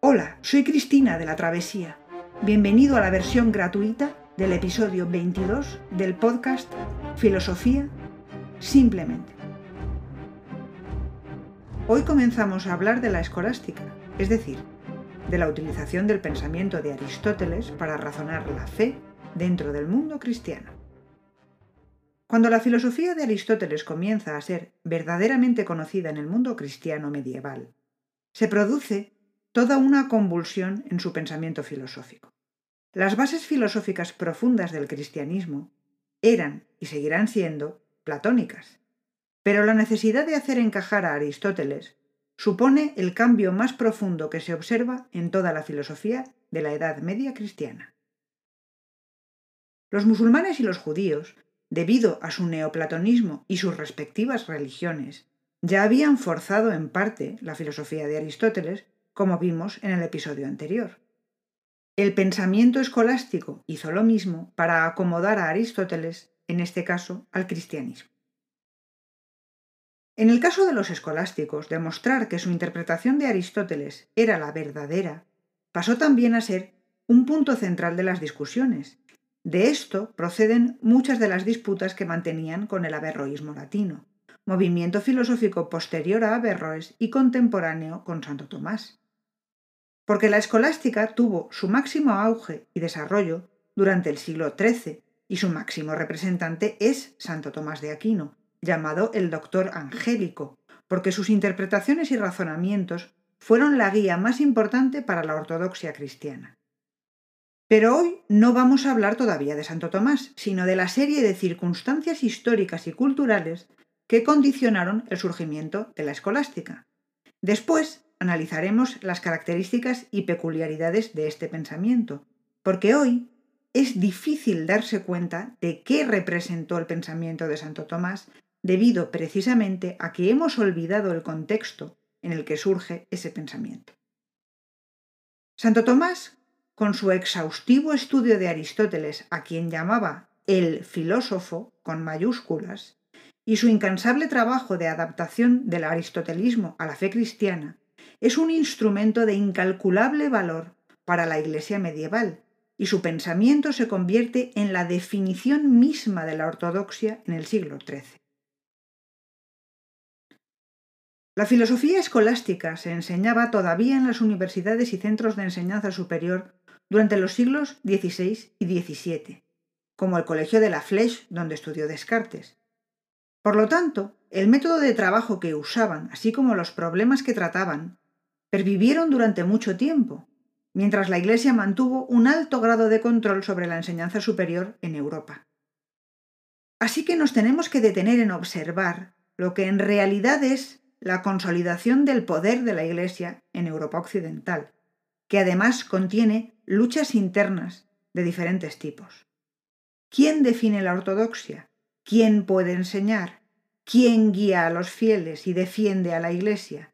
Hola, soy Cristina de la Travesía. Bienvenido a la versión gratuita del episodio 22 del podcast Filosofía Simplemente. Hoy comenzamos a hablar de la escolástica, es decir, de la utilización del pensamiento de Aristóteles para razonar la fe dentro del mundo cristiano. Cuando la filosofía de Aristóteles comienza a ser verdaderamente conocida en el mundo cristiano medieval, se produce toda una convulsión en su pensamiento filosófico. Las bases filosóficas profundas del cristianismo eran y seguirán siendo platónicas, pero la necesidad de hacer encajar a Aristóteles supone el cambio más profundo que se observa en toda la filosofía de la Edad Media cristiana. Los musulmanes y los judíos debido a su neoplatonismo y sus respectivas religiones, ya habían forzado en parte la filosofía de Aristóteles, como vimos en el episodio anterior. El pensamiento escolástico hizo lo mismo para acomodar a Aristóteles, en este caso al cristianismo. En el caso de los escolásticos, demostrar que su interpretación de Aristóteles era la verdadera pasó también a ser un punto central de las discusiones, de esto proceden muchas de las disputas que mantenían con el averroísmo latino, movimiento filosófico posterior a Averroes y contemporáneo con Santo Tomás. Porque la escolástica tuvo su máximo auge y desarrollo durante el siglo XIII y su máximo representante es Santo Tomás de Aquino, llamado el Doctor Angélico, porque sus interpretaciones y razonamientos fueron la guía más importante para la ortodoxia cristiana. Pero hoy no vamos a hablar todavía de Santo Tomás, sino de la serie de circunstancias históricas y culturales que condicionaron el surgimiento de la escolástica. Después analizaremos las características y peculiaridades de este pensamiento, porque hoy es difícil darse cuenta de qué representó el pensamiento de Santo Tomás debido precisamente a que hemos olvidado el contexto en el que surge ese pensamiento. Santo Tomás con su exhaustivo estudio de Aristóteles, a quien llamaba el filósofo con mayúsculas, y su incansable trabajo de adaptación del aristotelismo a la fe cristiana, es un instrumento de incalculable valor para la Iglesia medieval, y su pensamiento se convierte en la definición misma de la ortodoxia en el siglo XIII. La filosofía escolástica se enseñaba todavía en las universidades y centros de enseñanza superior durante los siglos XVI y XVII, como el Colegio de la Flèche, donde estudió Descartes. Por lo tanto, el método de trabajo que usaban, así como los problemas que trataban, pervivieron durante mucho tiempo, mientras la Iglesia mantuvo un alto grado de control sobre la enseñanza superior en Europa. Así que nos tenemos que detener en observar lo que en realidad es la consolidación del poder de la Iglesia en Europa Occidental, que además contiene luchas internas de diferentes tipos. ¿Quién define la ortodoxia? ¿Quién puede enseñar? ¿Quién guía a los fieles y defiende a la Iglesia?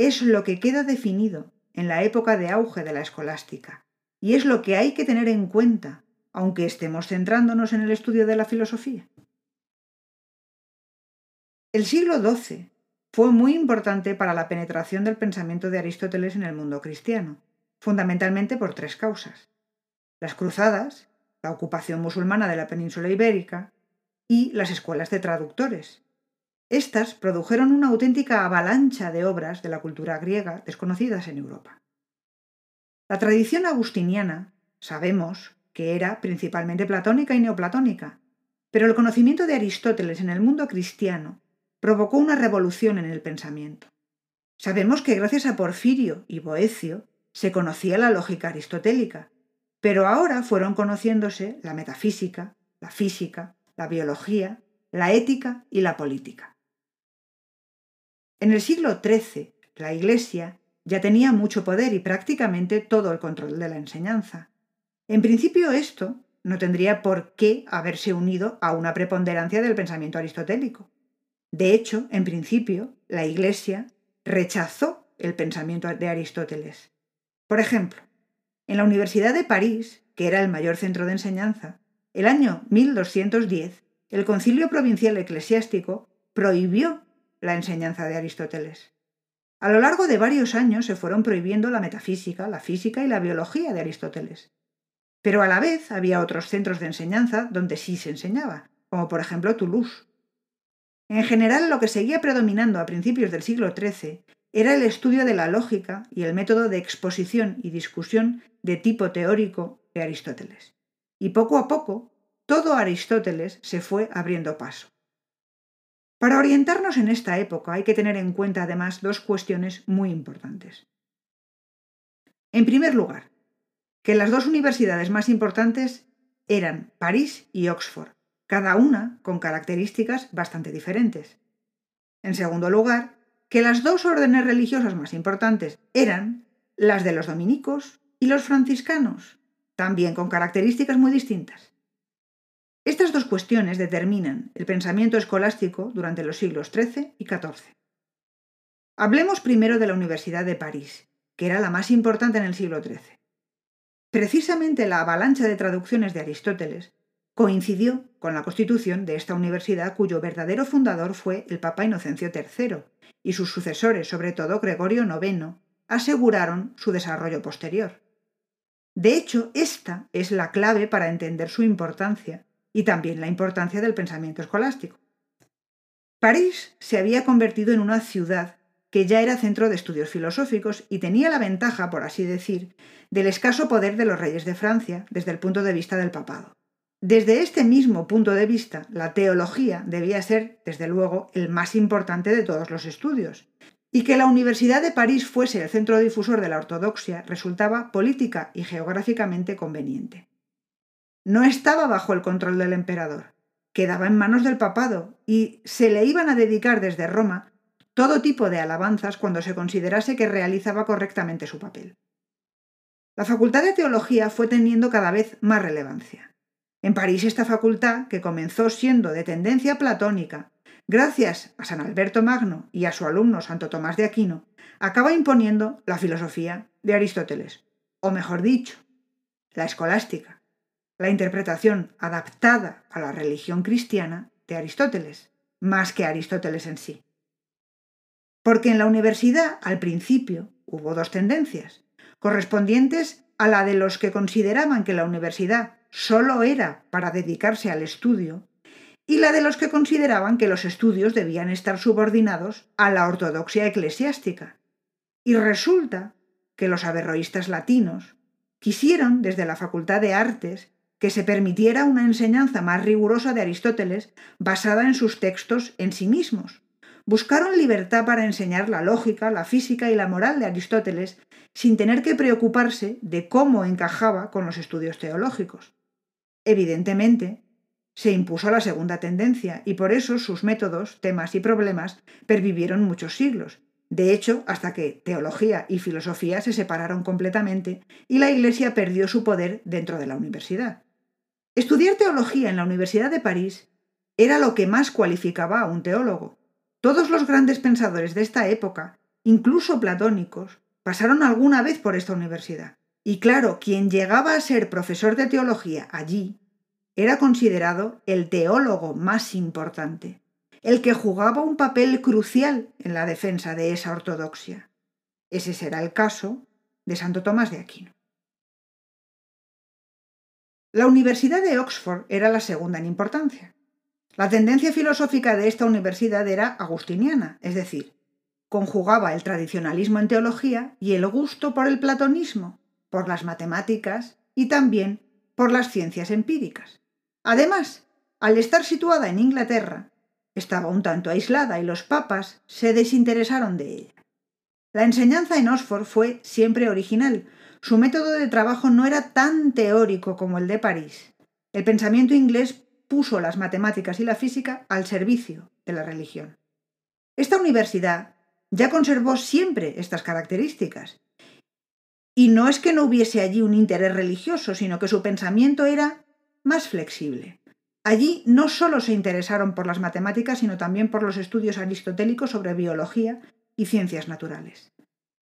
Es lo que queda definido en la época de auge de la escolástica, y es lo que hay que tener en cuenta, aunque estemos centrándonos en el estudio de la filosofía. El siglo XII fue muy importante para la penetración del pensamiento de Aristóteles en el mundo cristiano fundamentalmente por tres causas. Las cruzadas, la ocupación musulmana de la península ibérica y las escuelas de traductores. Estas produjeron una auténtica avalancha de obras de la cultura griega desconocidas en Europa. La tradición agustiniana sabemos que era principalmente platónica y neoplatónica, pero el conocimiento de Aristóteles en el mundo cristiano provocó una revolución en el pensamiento. Sabemos que gracias a Porfirio y Boecio se conocía la lógica aristotélica, pero ahora fueron conociéndose la metafísica, la física, la biología, la ética y la política. En el siglo XIII, la Iglesia ya tenía mucho poder y prácticamente todo el control de la enseñanza. En principio esto no tendría por qué haberse unido a una preponderancia del pensamiento aristotélico. De hecho, en principio, la Iglesia rechazó el pensamiento de Aristóteles por ejemplo, en la Universidad de París, que era el mayor centro de enseñanza, el año 1210, el Concilio Provincial Eclesiástico prohibió la enseñanza de Aristóteles. A lo largo de varios años se fueron prohibiendo la metafísica, la física y la biología de Aristóteles. Pero a la vez había otros centros de enseñanza donde sí se enseñaba, como por ejemplo Toulouse. En general, lo que seguía predominando a principios del siglo XIII era el estudio de la lógica y el método de exposición y discusión de tipo teórico de Aristóteles. Y poco a poco, todo Aristóteles se fue abriendo paso. Para orientarnos en esta época hay que tener en cuenta además dos cuestiones muy importantes. En primer lugar, que las dos universidades más importantes eran París y Oxford, cada una con características bastante diferentes. En segundo lugar, que las dos órdenes religiosas más importantes eran las de los dominicos y los franciscanos, también con características muy distintas. Estas dos cuestiones determinan el pensamiento escolástico durante los siglos XIII y XIV. Hablemos primero de la Universidad de París, que era la más importante en el siglo XIII. Precisamente la avalancha de traducciones de Aristóteles coincidió con la constitución de esta universidad cuyo verdadero fundador fue el Papa Inocencio III, y sus sucesores, sobre todo Gregorio IX, aseguraron su desarrollo posterior. De hecho, esta es la clave para entender su importancia y también la importancia del pensamiento escolástico. París se había convertido en una ciudad que ya era centro de estudios filosóficos y tenía la ventaja, por así decir, del escaso poder de los reyes de Francia desde el punto de vista del papado. Desde este mismo punto de vista, la teología debía ser, desde luego, el más importante de todos los estudios, y que la Universidad de París fuese el centro difusor de la ortodoxia resultaba política y geográficamente conveniente. No estaba bajo el control del emperador, quedaba en manos del papado y se le iban a dedicar desde Roma todo tipo de alabanzas cuando se considerase que realizaba correctamente su papel. La Facultad de Teología fue teniendo cada vez más relevancia. En París esta facultad, que comenzó siendo de tendencia platónica, gracias a San Alberto Magno y a su alumno Santo Tomás de Aquino, acaba imponiendo la filosofía de Aristóteles, o mejor dicho, la escolástica, la interpretación adaptada a la religión cristiana de Aristóteles, más que Aristóteles en sí. Porque en la universidad, al principio, hubo dos tendencias, correspondientes a la de los que consideraban que la universidad solo era para dedicarse al estudio, y la de los que consideraban que los estudios debían estar subordinados a la ortodoxia eclesiástica. Y resulta que los averroístas latinos quisieron, desde la Facultad de Artes, que se permitiera una enseñanza más rigurosa de Aristóteles basada en sus textos en sí mismos, buscaron libertad para enseñar la lógica, la física y la moral de Aristóteles sin tener que preocuparse de cómo encajaba con los estudios teológicos. Evidentemente, se impuso la segunda tendencia y por eso sus métodos, temas y problemas pervivieron muchos siglos, de hecho hasta que teología y filosofía se separaron completamente y la Iglesia perdió su poder dentro de la universidad. Estudiar teología en la Universidad de París era lo que más cualificaba a un teólogo, todos los grandes pensadores de esta época, incluso platónicos, pasaron alguna vez por esta universidad. Y claro, quien llegaba a ser profesor de teología allí era considerado el teólogo más importante, el que jugaba un papel crucial en la defensa de esa ortodoxia. Ese será el caso de Santo Tomás de Aquino. La Universidad de Oxford era la segunda en importancia. La tendencia filosófica de esta universidad era agustiniana, es decir, conjugaba el tradicionalismo en teología y el gusto por el platonismo, por las matemáticas y también por las ciencias empíricas. Además, al estar situada en Inglaterra, estaba un tanto aislada y los papas se desinteresaron de ella. La enseñanza en Oxford fue siempre original. Su método de trabajo no era tan teórico como el de París. El pensamiento inglés puso las matemáticas y la física al servicio de la religión. Esta universidad ya conservó siempre estas características. Y no es que no hubiese allí un interés religioso, sino que su pensamiento era más flexible. Allí no solo se interesaron por las matemáticas, sino también por los estudios aristotélicos sobre biología y ciencias naturales.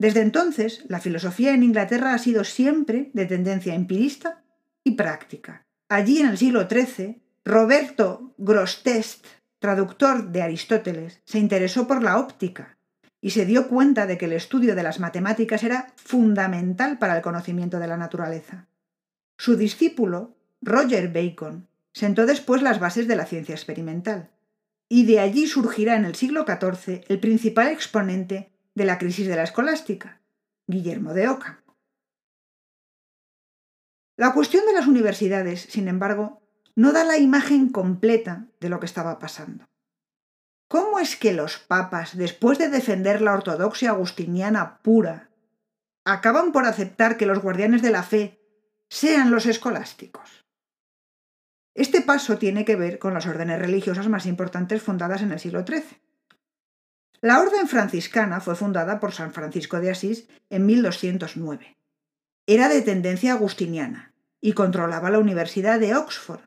Desde entonces, la filosofía en Inglaterra ha sido siempre de tendencia empirista y práctica. Allí, en el siglo XIII, Roberto Grosseteste, traductor de Aristóteles, se interesó por la óptica y se dio cuenta de que el estudio de las matemáticas era fundamental para el conocimiento de la naturaleza. Su discípulo, Roger Bacon, sentó después las bases de la ciencia experimental, y de allí surgirá en el siglo XIV el principal exponente de la crisis de la escolástica, Guillermo de Ockham. La cuestión de las universidades, sin embargo, no da la imagen completa de lo que estaba pasando. ¿Cómo es que los papas, después de defender la ortodoxia agustiniana pura, acaban por aceptar que los guardianes de la fe sean los escolásticos? Este paso tiene que ver con las órdenes religiosas más importantes fundadas en el siglo XIII. La orden franciscana fue fundada por San Francisco de Asís en 1209. Era de tendencia agustiniana y controlaba la Universidad de Oxford,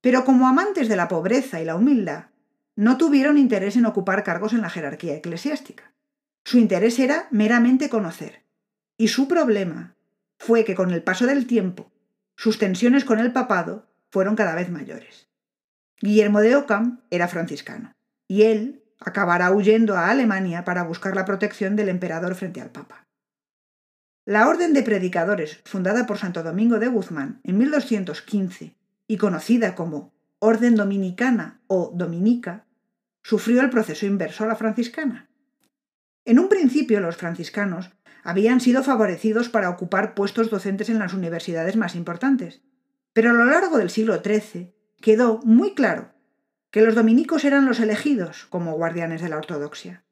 pero como amantes de la pobreza y la humildad, no tuvieron interés en ocupar cargos en la jerarquía eclesiástica. Su interés era meramente conocer. Y su problema fue que con el paso del tiempo, sus tensiones con el papado fueron cada vez mayores. Guillermo de Ockham era franciscano, y él acabará huyendo a Alemania para buscar la protección del emperador frente al papa. La Orden de Predicadores, fundada por Santo Domingo de Guzmán en 1215 y conocida como Orden Dominicana o Dominica, sufrió el proceso inverso a la franciscana. En un principio los franciscanos habían sido favorecidos para ocupar puestos docentes en las universidades más importantes, pero a lo largo del siglo XIII quedó muy claro que los dominicos eran los elegidos como guardianes de la ortodoxia.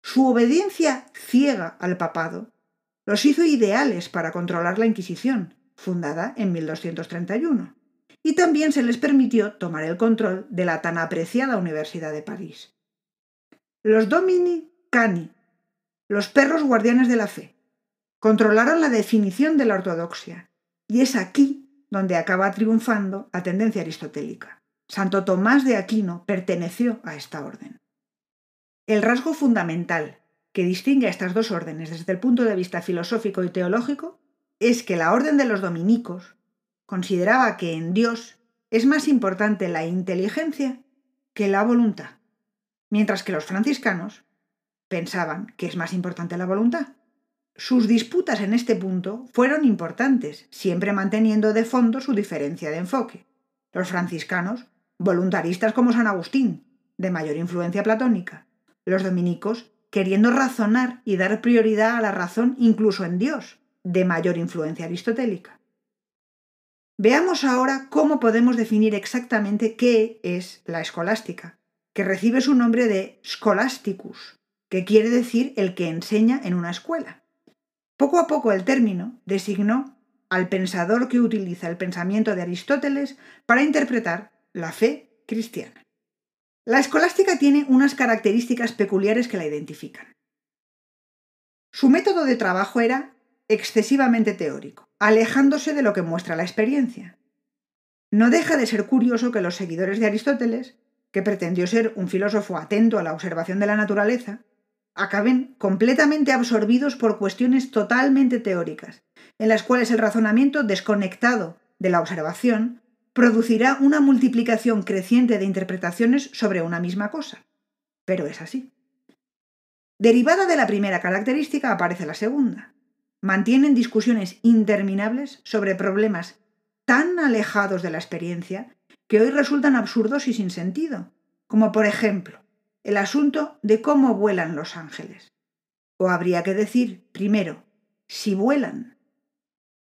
Su obediencia ciega al papado los hizo ideales para controlar la Inquisición, fundada en 1231 y también se les permitió tomar el control de la tan apreciada Universidad de París. Los Dominicani, los perros guardianes de la fe, controlaron la definición de la ortodoxia, y es aquí donde acaba triunfando la tendencia aristotélica. Santo Tomás de Aquino perteneció a esta orden. El rasgo fundamental que distingue a estas dos órdenes desde el punto de vista filosófico y teológico es que la orden de los dominicos consideraba que en Dios es más importante la inteligencia que la voluntad, mientras que los franciscanos pensaban que es más importante la voluntad. Sus disputas en este punto fueron importantes, siempre manteniendo de fondo su diferencia de enfoque. Los franciscanos, voluntaristas como San Agustín, de mayor influencia platónica. Los dominicos, queriendo razonar y dar prioridad a la razón incluso en Dios, de mayor influencia aristotélica. Veamos ahora cómo podemos definir exactamente qué es la escolástica, que recibe su nombre de scholasticus, que quiere decir el que enseña en una escuela. Poco a poco el término designó al pensador que utiliza el pensamiento de Aristóteles para interpretar la fe cristiana. La escolástica tiene unas características peculiares que la identifican. Su método de trabajo era excesivamente teórico, alejándose de lo que muestra la experiencia. No deja de ser curioso que los seguidores de Aristóteles, que pretendió ser un filósofo atento a la observación de la naturaleza, acaben completamente absorbidos por cuestiones totalmente teóricas, en las cuales el razonamiento desconectado de la observación producirá una multiplicación creciente de interpretaciones sobre una misma cosa. Pero es así. Derivada de la primera característica aparece la segunda mantienen discusiones interminables sobre problemas tan alejados de la experiencia que hoy resultan absurdos y sin sentido, como por ejemplo el asunto de cómo vuelan los ángeles. O habría que decir, primero, si vuelan.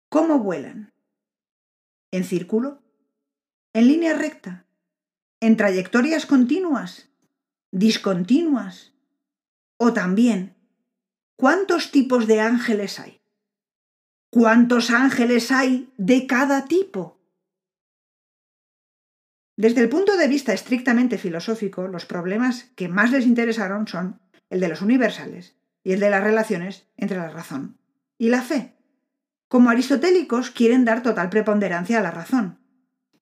¿Cómo vuelan? ¿En círculo? ¿En línea recta? ¿En trayectorias continuas? ¿Discontinuas? O también, ¿cuántos tipos de ángeles hay? ¿Cuántos ángeles hay de cada tipo? Desde el punto de vista estrictamente filosófico, los problemas que más les interesaron son el de los universales y el de las relaciones entre la razón y la fe. Como aristotélicos quieren dar total preponderancia a la razón.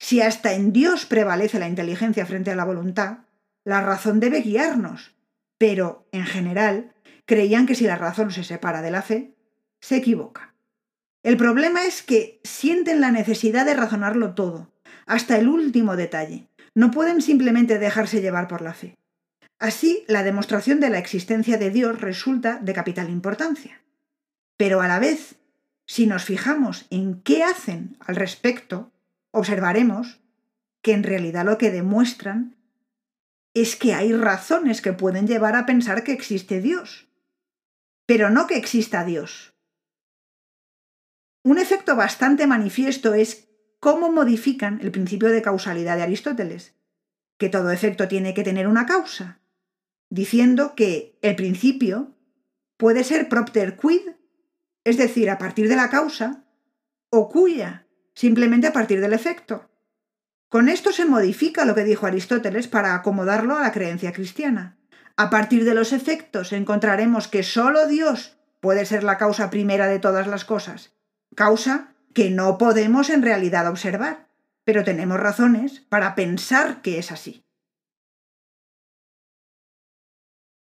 Si hasta en Dios prevalece la inteligencia frente a la voluntad, la razón debe guiarnos. Pero, en general, creían que si la razón se separa de la fe, se equivoca. El problema es que sienten la necesidad de razonarlo todo, hasta el último detalle. No pueden simplemente dejarse llevar por la fe. Así, la demostración de la existencia de Dios resulta de capital importancia. Pero a la vez, si nos fijamos en qué hacen al respecto, observaremos que en realidad lo que demuestran es que hay razones que pueden llevar a pensar que existe Dios, pero no que exista Dios. Un efecto bastante manifiesto es cómo modifican el principio de causalidad de Aristóteles, que todo efecto tiene que tener una causa, diciendo que el principio puede ser propter quid, es decir, a partir de la causa, o cuya, simplemente a partir del efecto. Con esto se modifica lo que dijo Aristóteles para acomodarlo a la creencia cristiana. A partir de los efectos encontraremos que sólo Dios puede ser la causa primera de todas las cosas, causa que no podemos en realidad observar, pero tenemos razones para pensar que es así.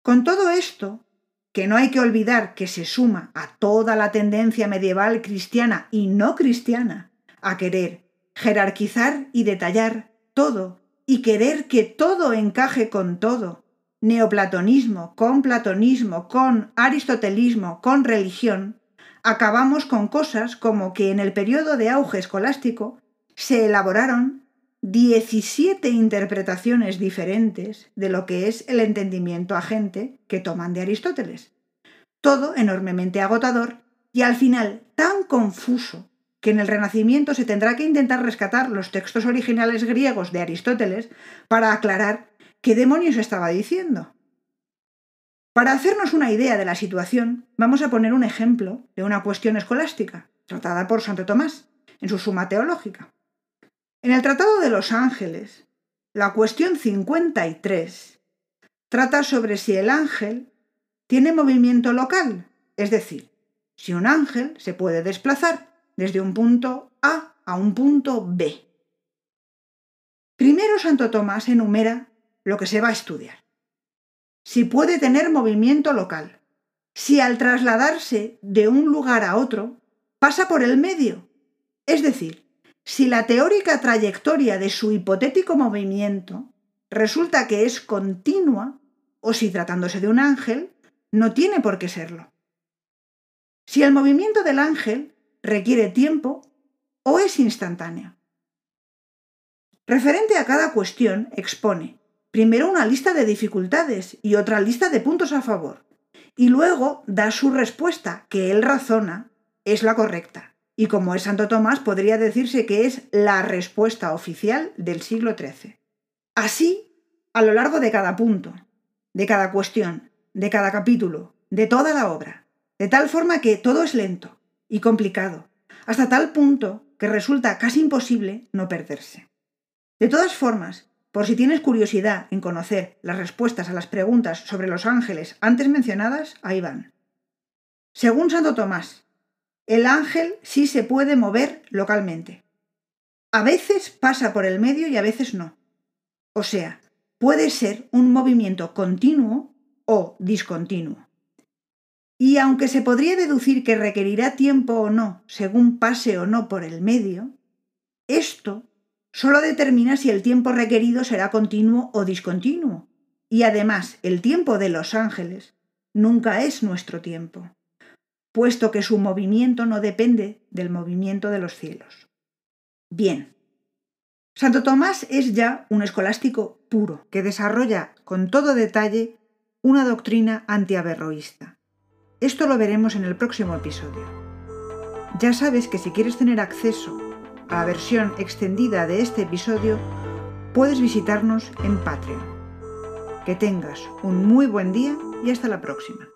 Con todo esto, que no hay que olvidar que se suma a toda la tendencia medieval cristiana y no cristiana a querer jerarquizar y detallar todo y querer que todo encaje con todo, neoplatonismo con platonismo, con aristotelismo, con religión, acabamos con cosas como que en el periodo de auge escolástico se elaboraron 17 interpretaciones diferentes de lo que es el entendimiento agente que toman de Aristóteles. Todo enormemente agotador y al final tan confuso que en el Renacimiento se tendrá que intentar rescatar los textos originales griegos de Aristóteles para aclarar qué demonios estaba diciendo. Para hacernos una idea de la situación, vamos a poner un ejemplo de una cuestión escolástica, tratada por Santo Tomás, en su Suma Teológica. En el Tratado de los Ángeles, la cuestión 53 trata sobre si el ángel tiene movimiento local, es decir, si un ángel se puede desplazar desde un punto A a un punto B. Primero Santo Tomás enumera lo que se va a estudiar. Si puede tener movimiento local, si al trasladarse de un lugar a otro pasa por el medio, es decir, si la teórica trayectoria de su hipotético movimiento resulta que es continua, o si tratándose de un ángel, no tiene por qué serlo. Si el movimiento del ángel requiere tiempo o es instantáneo. Referente a cada cuestión, expone primero una lista de dificultades y otra lista de puntos a favor, y luego da su respuesta, que él razona es la correcta. Y como es Santo Tomás, podría decirse que es la respuesta oficial del siglo XIII. Así, a lo largo de cada punto, de cada cuestión, de cada capítulo, de toda la obra, de tal forma que todo es lento, y complicado, hasta tal punto que resulta casi imposible no perderse. De todas formas, por si tienes curiosidad en conocer las respuestas a las preguntas sobre los ángeles antes mencionadas, ahí van. Según Santo Tomás, el ángel sí se puede mover localmente. A veces pasa por el medio y a veces no. O sea, puede ser un movimiento continuo o discontinuo. Y aunque se podría deducir que requerirá tiempo o no, según pase o no por el medio, esto solo determina si el tiempo requerido será continuo o discontinuo. Y además, el tiempo de los ángeles nunca es nuestro tiempo, puesto que su movimiento no depende del movimiento de los cielos. Bien. Santo Tomás es ya un escolástico puro, que desarrolla con todo detalle una doctrina antiaverroísta esto lo veremos en el próximo episodio. Ya sabes que si quieres tener acceso a la versión extendida de este episodio, puedes visitarnos en Patreon. Que tengas un muy buen día y hasta la próxima.